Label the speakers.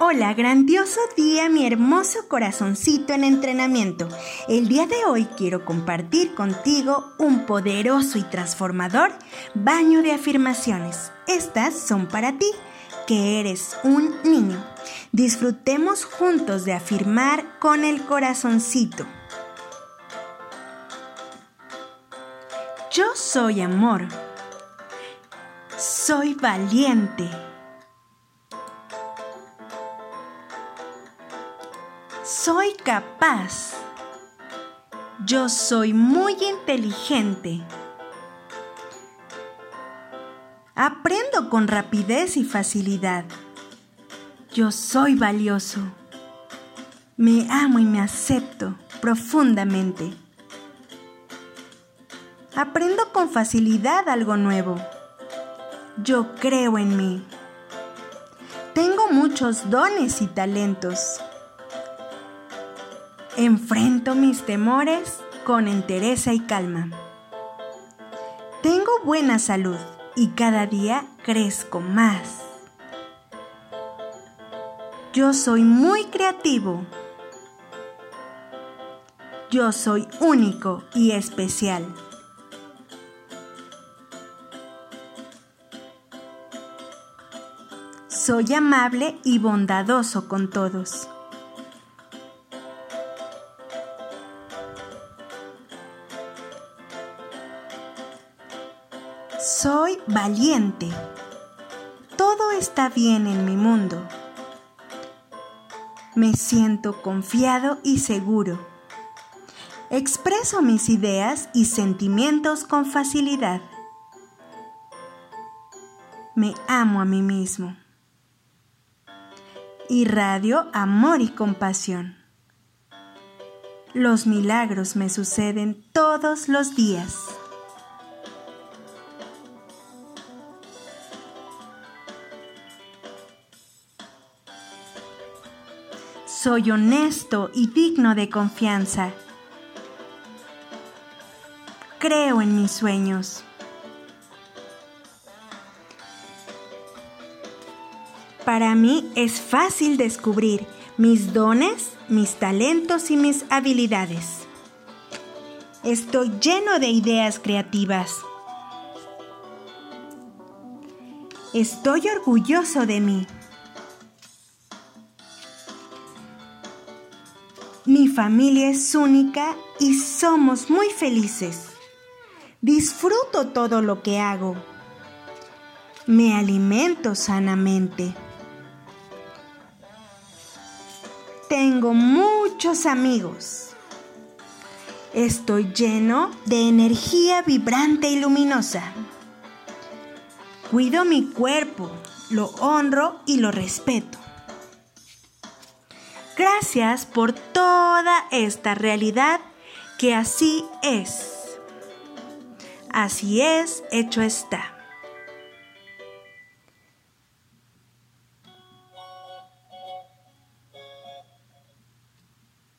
Speaker 1: Hola, grandioso día, mi hermoso corazoncito en entrenamiento. El día de hoy quiero compartir contigo un poderoso y transformador baño de afirmaciones. Estas son para ti, que eres un niño. Disfrutemos juntos de afirmar con el corazoncito. Yo soy amor. Soy valiente. Soy capaz. Yo soy muy inteligente. Aprendo con rapidez y facilidad. Yo soy valioso. Me amo y me acepto profundamente. Aprendo con facilidad algo nuevo. Yo creo en mí. Tengo muchos dones y talentos. Enfrento mis temores con entereza y calma. Tengo buena salud y cada día crezco más. Yo soy muy creativo. Yo soy único y especial. Soy amable y bondadoso con todos. Soy valiente. Todo está bien en mi mundo. Me siento confiado y seguro. Expreso mis ideas y sentimientos con facilidad. Me amo a mí mismo. Irradio amor y compasión. Los milagros me suceden todos los días. Soy honesto y digno de confianza. Creo en mis sueños. Para mí es fácil descubrir mis dones, mis talentos y mis habilidades. Estoy lleno de ideas creativas. Estoy orgulloso de mí. Mi familia es única y somos muy felices. Disfruto todo lo que hago. Me alimento sanamente. Tengo muchos amigos. Estoy lleno de energía vibrante y luminosa. Cuido mi cuerpo, lo honro y lo respeto. Gracias por toda esta realidad que así es. Así es, hecho está.